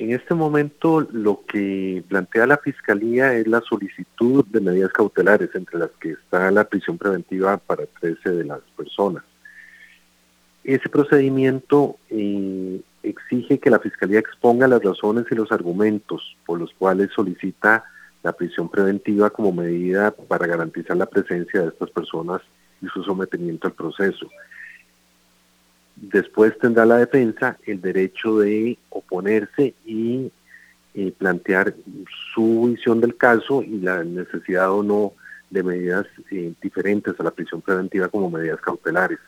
En este momento lo que plantea la Fiscalía es la solicitud de medidas cautelares, entre las que está la prisión preventiva para 13 de las personas. Ese procedimiento eh, exige que la Fiscalía exponga las razones y los argumentos por los cuales solicita la prisión preventiva como medida para garantizar la presencia de estas personas y su sometimiento al proceso. Después tendrá la defensa el derecho de oponerse y eh, plantear su visión del caso y la necesidad o no de medidas eh, diferentes a la prisión preventiva como medidas cautelares.